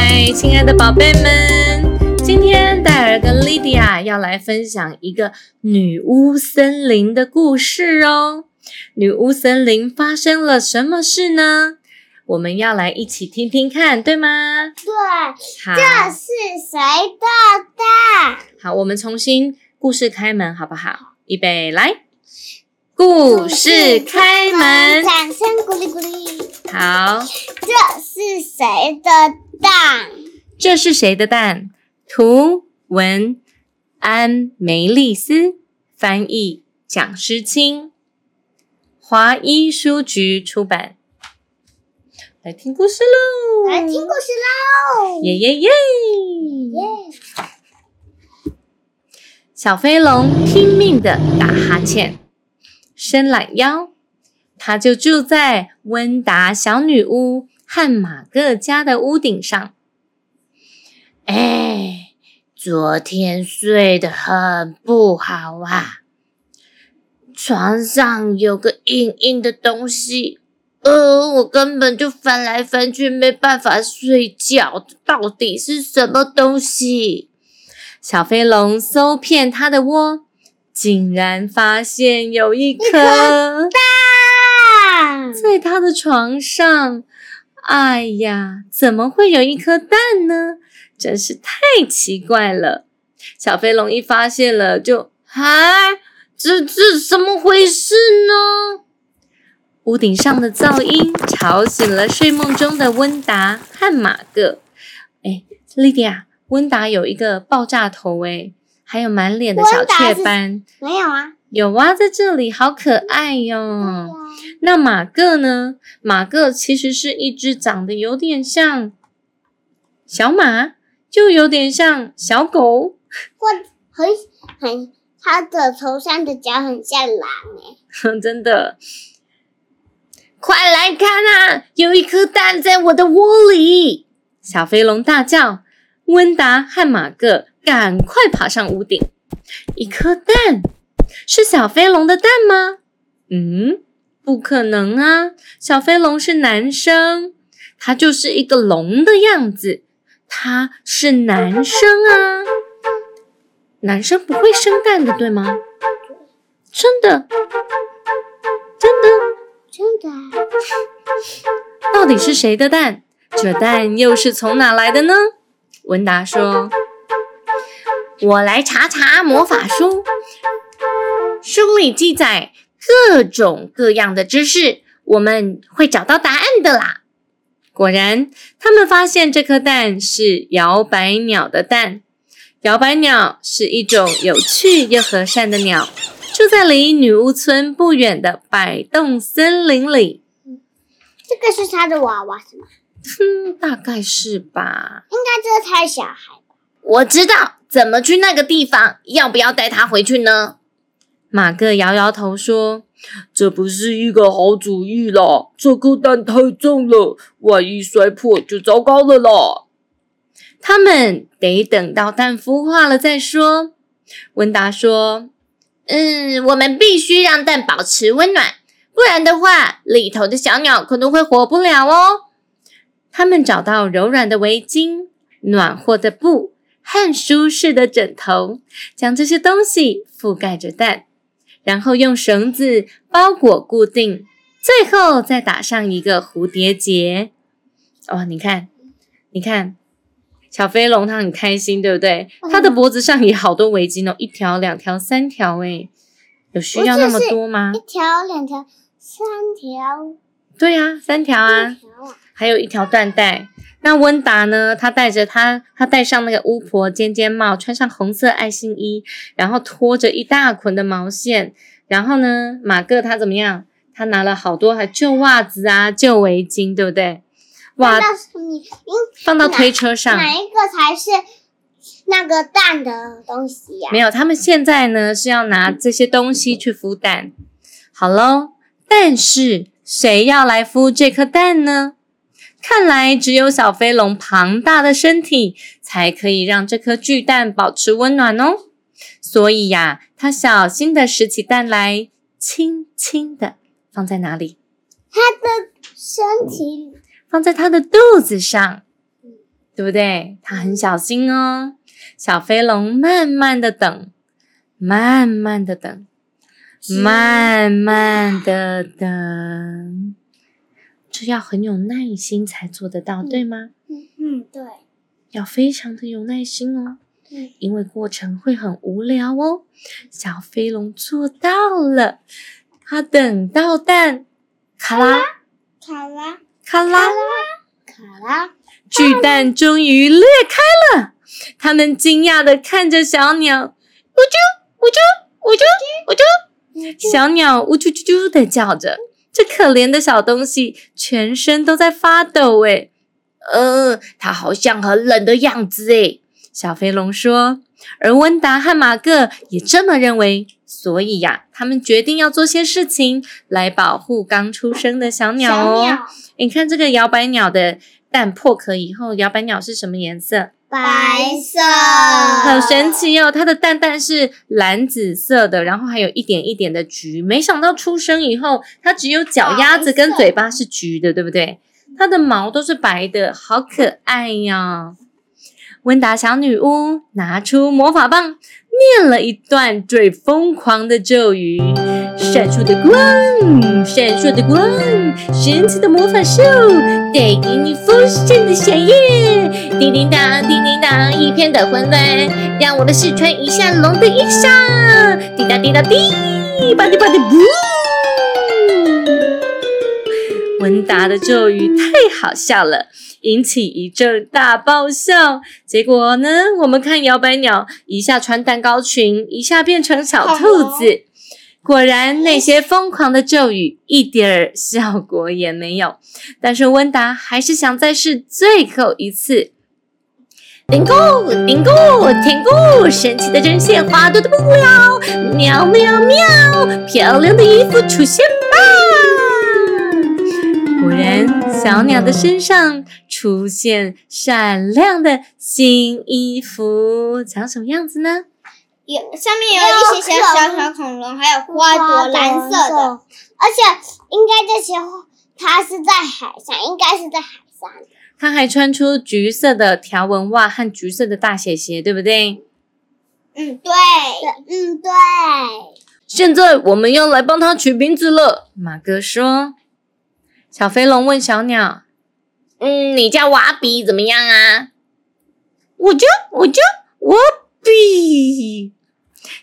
嗨，亲爱的宝贝们，今天戴尔跟莉迪亚要来分享一个女巫森林的故事哦。女巫森林发生了什么事呢？我们要来一起听听看，对吗？对，好，这是谁的蛋？好，我们重新故事开门，好不好？预备，来，故事开门。掌声鼓励鼓励。好，这是谁的蛋？这是谁的蛋？图文安梅丽斯，翻译蒋诗清，华一书局出版。来听故事喽！来听故事喽！耶耶耶！耶！小飞龙拼命的打哈欠，伸懒腰，它就住在温达小女巫和马各家的屋顶上。哎，昨天睡得很不好啊，床上有个硬硬的东西，呃，我根本就翻来翻去没办法睡觉，到底是什么东西？小飞龙搜遍它的窝，竟然发现有一颗蛋在他的床上。哎呀，怎么会有一颗蛋呢？真是太奇怪了！小飞龙一发现了，就啊，这这怎么回事呢？屋顶上的噪音吵醒了睡梦中的温达和马各。哎，莉迪亚。温达有一个爆炸头哎，还有满脸的小雀斑。没有啊，有啊，在这里，好可爱哟。那马个呢？马个其实是一只长得有点像小马，就有点像小狗。或很很，它的头上的角很像狼诶。真的，快来看啊！有一颗蛋在我的窝里！小飞龙大叫。温达和马个赶快爬上屋顶。一颗蛋，是小飞龙的蛋吗？嗯，不可能啊！小飞龙是男生，他就是一个龙的样子，他是男生啊。男生不会生蛋的，对吗？真的，真的，真的。到底是谁的蛋？这蛋又是从哪来的呢？文达说：“我来查查魔法书，书里记载各种各样的知识，我们会找到答案的啦。”果然，他们发现这颗蛋是摇摆鸟的蛋。摇摆鸟是一种有趣又和善的鸟，住在离女巫村不远的摆动森林里。这个是他的娃娃，是吗？哼，大概是吧。应该这是他的小孩吧？我知道怎么去那个地方，要不要带他回去呢？马克摇摇头说：“这不是一个好主意啦，这颗蛋太重了，万一摔破就糟糕了啦。”他们得等到蛋孵化了再说。温达说：“嗯，我们必须让蛋保持温暖，不然的话，里头的小鸟可能会活不了哦。”他们找到柔软的围巾、暖和的布和舒适的枕头，将这些东西覆盖着蛋，然后用绳子包裹固定，最后再打上一个蝴蝶结。哦，你看，你看，小飞龙它很开心，对不对？它的脖子上也好多围巾哦，一条、两条、三条，诶有需要那么多吗？一条、两条、三条。对呀，三条啊。还有一条缎带。那温达呢？他带着他，他戴上那个巫婆尖尖帽，穿上红色爱心衣，然后拖着一大捆的毛线。然后呢，马各他怎么样？他拿了好多还旧袜子啊、旧围巾，对不对？哇放，到你放到推车上。哪一个才是那个蛋的东西呀、没有，他们现在呢是要拿这些东西去孵蛋。好喽，但是谁要来孵这颗蛋呢？看来只有小飞龙庞大的身体才可以让这颗巨蛋保持温暖哦。所以呀，它小心的拾起蛋来，轻轻的放在哪里？它的身体放在它的肚子上，对不对？它很小心哦。小飞龙慢慢的等，慢慢的等，慢慢的等，这要很有耐心才做得到，对吗？嗯嗯，对，要非常的有耐心哦，嗯因为过程会很无聊哦。小飞龙做到了，他等到蛋，卡拉卡拉咔啦。卡拉，巨蛋终于裂开了，他们惊讶的看着小鸟，呜啾呜啾呜啾呜啾，小鸟呜啾啾啾的叫着。这可怜的小东西全身都在发抖，诶，呃，它好像很冷的样子，诶。小飞龙说。而温达和马克也这么认为，所以呀，他们决定要做些事情来保护刚出生的小鸟哦。你看这个摇摆鸟的蛋破壳以后，摇摆鸟是什么颜色？白色，好神奇哦！它的蛋蛋是蓝紫色的，然后还有一点一点的橘。没想到出生以后，它只有脚丫子跟嘴巴是橘的，对不对？它的毛都是白的，好可爱呀！温达小女巫拿出魔法棒，念了一段最疯狂的咒语：闪烁的光，闪烁的光，神奇的魔法秀，带给你丰盛的小夜。叮叮当，叮叮当，一片的混乱，让我们试穿一下龙的衣裳。滴答滴答滴，吧滴吧滴不。文达的咒语太好笑了，引起一阵大爆笑。结果呢，我们看摇摆鸟一下穿蛋糕裙，一下变成小兔子。果然，那些疯狂的咒语一点儿效果也没有。但是温达还是想再试最后一次。顶固顶咕天咕，神奇的针线，花朵的布料，喵喵喵，漂亮的衣服出现吧！果然，小鸟的身上出现闪亮的新衣服，长什么样子呢？有上面有一些小小小，还有花朵蓝色的。而且应该这些它是在海上，应该是在海上。它还穿出橘色的条纹袜和橘色的大鞋鞋，对不对？嗯，对。嗯，对。现在我们要来帮它取名字了。马哥说：“小飞龙问小鸟，嗯，你叫瓦比怎么样啊？”我叫我叫瓦比。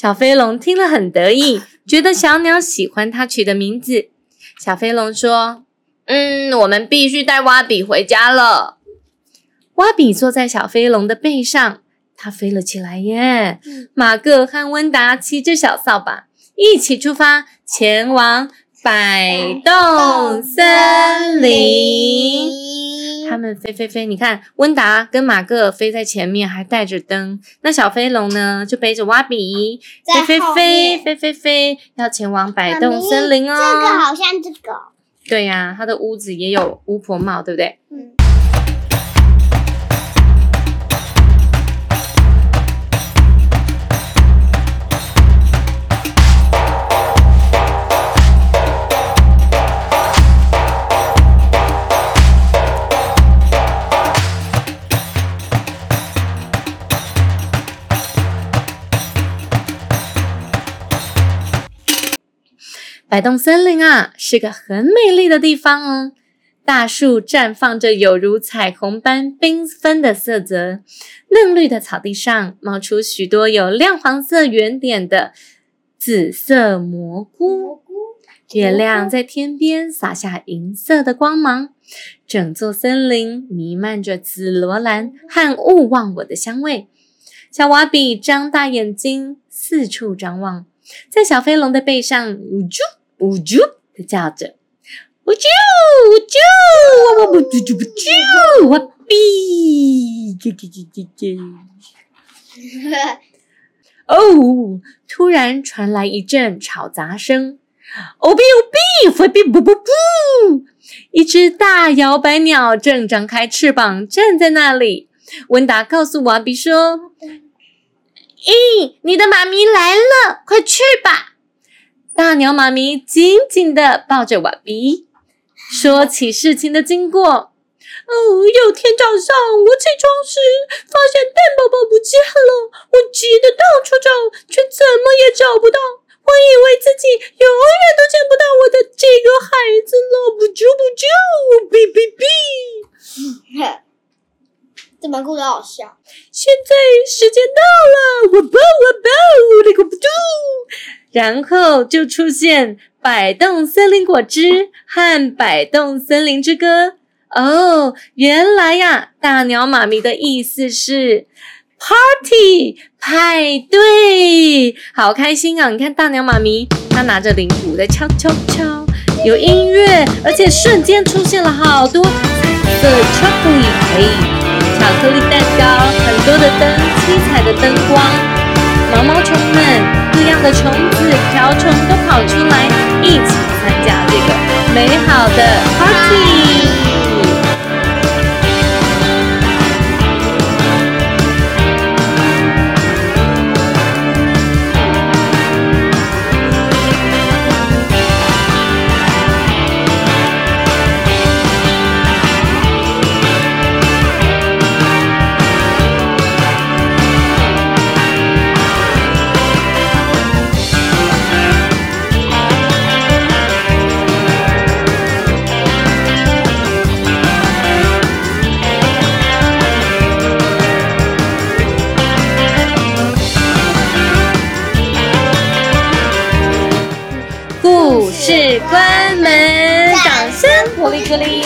小飞龙听了很得意，觉得小鸟喜欢它取的名字。小飞龙说：“嗯，我们必须带蛙比回家了。”蛙比坐在小飞龙的背上，它飞了起来耶。马各和温达骑着小扫把，一起出发，前往摆动森林。他们飞飞飞，你看，温达跟马各飞在前面，还带着灯。那小飞龙呢，就背着挖比，在飞飞飞飞飞飞，要前往摆动森林哦。这个好像这个。对呀、他的屋子也有巫婆帽，对不对？嗯。摆动森林啊，是个很美丽的地方哦。大树绽放着有如彩虹般缤纷的色泽，嫩绿的草地上冒出许多有亮黄色圆点的紫色蘑菇。月亮在天边洒下银色的光芒，整座森林弥漫着紫罗兰和勿忘我的香味。小瓦比张大眼睛四处张望，在小飞龙的背上呜啾呜啾的叫着。我啾我啾我我我啾啾不啾我哔啾啾啾啾啾。哦！突然传来一阵吵杂声，哦哔哦哔，飞哔不不不！一只大摇摆鸟正张开翅膀站在那里。温达告诉瓦比说：“咦，你的妈咪来了，快去吧！”大鸟妈咪紧紧的抱着瓦比，说起事情的经过。哦，有天早上我起床时，发现蛋宝宝不见了，我急得到处找，却怎么也找不到。我以为自己永远都见不到我的这个孩子了，不救不救，哔哔哔。这本故事好笑。现在时间到了，我抱我抱，那个不住，然后就出现《摆动森林果汁》和《摆动森林之歌》。哦，原来呀，大鸟妈咪的意思是 party 派对，好开心啊！你看大鸟妈咪，她拿着铃鼓在敲敲敲，有音乐，而且瞬间出现了好多彩色巧克力，嘿，巧克力蛋糕，很多的灯，七彩的灯光，毛毛虫们，各样的虫子、瓢虫都跑出来，一起参加这个美好的 party。故事关门，掌声鼓励鼓励。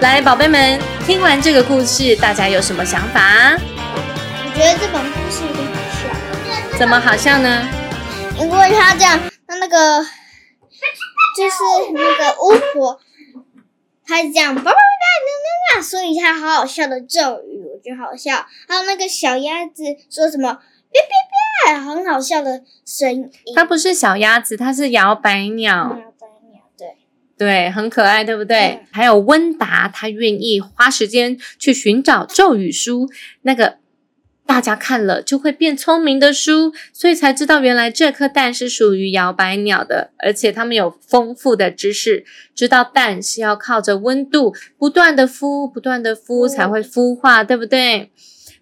来，宝贝们，听完这个故事，大家有什么想法？我觉得这本故事有点好笑。怎么好笑呢？因为他这样，他那个就是那个巫婆，他是这样叭叭叭叭叭，说一下好好笑的咒语，我觉得好笑。还有那个小鸭子说什么别别别，很好笑的声音。它不是小鸭子，它是摇摆鸟，摇摆鸟，对，对，很可爱，对不对？嗯还有温达，他愿意花时间去寻找咒语书，那个大家看了就会变聪明的书，所以才知道原来这颗蛋是属于摇摆鸟的，而且他们有丰富的知识，知道蛋是要靠着温度不断的孵、不断的孵才会孵化，对不对？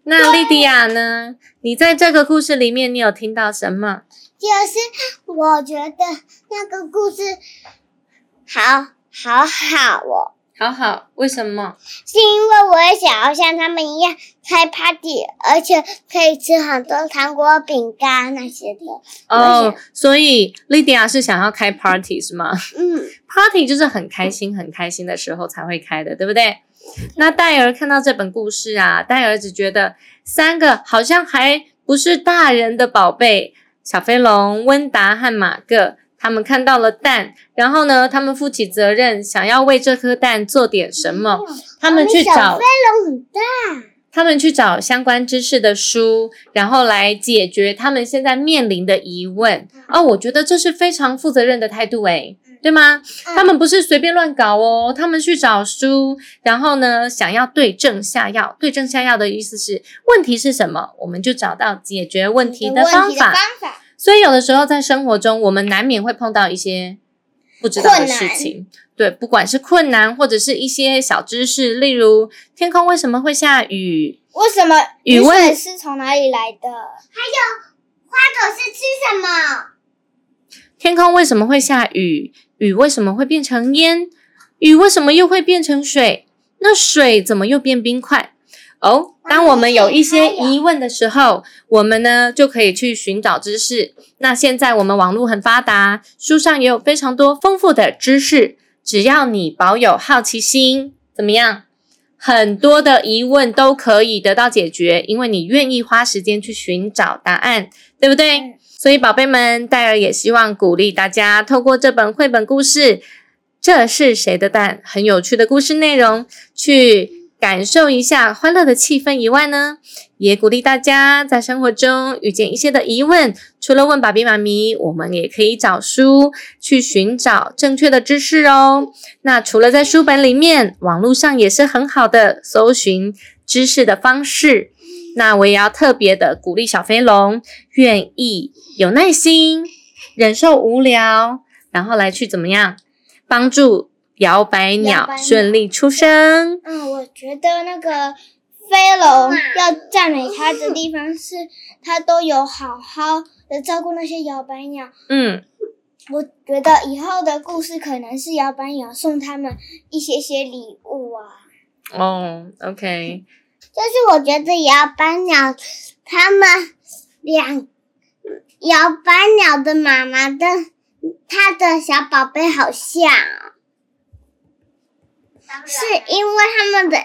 那莉迪亚呢？你在这个故事里面，你有听到什么？就是我觉得那个故事好好好哦，好好，为什么？是因为我也想要像他们一样开 party，而且可以吃很多糖果、饼干那些的。哦，所以莉迪亚是想要开 party 是吗嗯？party 就是很开心、很开心的时候才会开的，对不对？那戴尔看到这本故事啊，戴尔只觉得三个好像还不是大人的宝贝，小飞龙、温达和马各，他们看到了蛋，然后呢，他们负起责任，想要为这颗蛋做点什么，他们去找小飞龙很大，他们去找相关知识的书，然后来解决他们现在面临的疑问。哦，我觉得这是非常负责任的态度，诶，对吗？他们不是随便乱搞哦，他们去找书，然后呢，想要对症下药。对症下药的意思是，问题是什么，我们就找到解决问题的方法。方法。所以有的时候在生活中，我们难免会碰到一些不知道的事情。对，不管是困难或者是一些小知识，例如天空为什么会下雨，为什么雨是从哪里来的？还有花朵是吃什么？天空为什么会下雨？雨为什么会变成烟？雨为什么又会变成水？那水怎么又变冰块？哦，当我们有一些疑问的时候，我们呢就可以去寻找知识。那现在我们网络很发达，书上也有非常多丰富的知识。只要你保有好奇心，怎么样？很多的疑问都可以得到解决，因为你愿意花时间去寻找答案，对不对？所以，宝贝们，戴尔也希望鼓励大家，透过这本绘本故事《这是谁的蛋》很有趣的故事内容，去感受一下欢乐的气氛以外呢，也鼓励大家在生活中遇见一些的疑问，除了问爸比妈咪，我们也可以找书去寻找正确的知识哦。那除了在书本里面，网络上也是很好的搜寻知识的方式。那我也要特别的鼓励小飞龙，愿意有耐心，忍受无聊，然后来去怎么样帮助摇摆鸟顺利出生。嗯，我觉得那个飞龙要赞美他的地方是，他都有好好的照顾那些摇摆鸟。嗯，我觉得以后的故事可能是摇摆鸟送他们一些些礼物啊。哦，OK。就是我觉得摇摆鸟，他们两摇摆鸟的妈妈的他的小宝贝好像，是因为他们的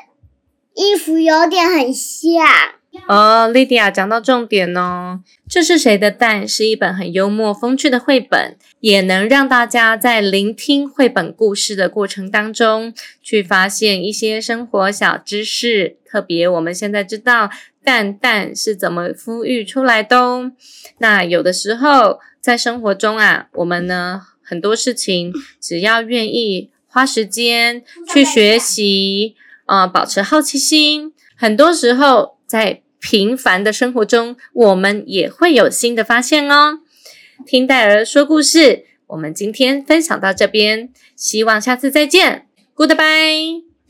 衣服有点很像。哦，莉迪亚讲到重点哦，这是谁的蛋？是一本很幽默风趣的绘本，也能让大家在聆听绘本故事的过程当中，去发现一些生活小知识。特别我们现在知道蛋蛋是怎么孵育出来的哦。那有的时候在生活中啊，我们呢很多事情，只要愿意花时间去学习，呃，保持好奇心，很多时候。在平凡的生活中，我们也会有新的发现哦。听戴尔说故事，我们今天分享到这边，希望下次再见，Goodbye。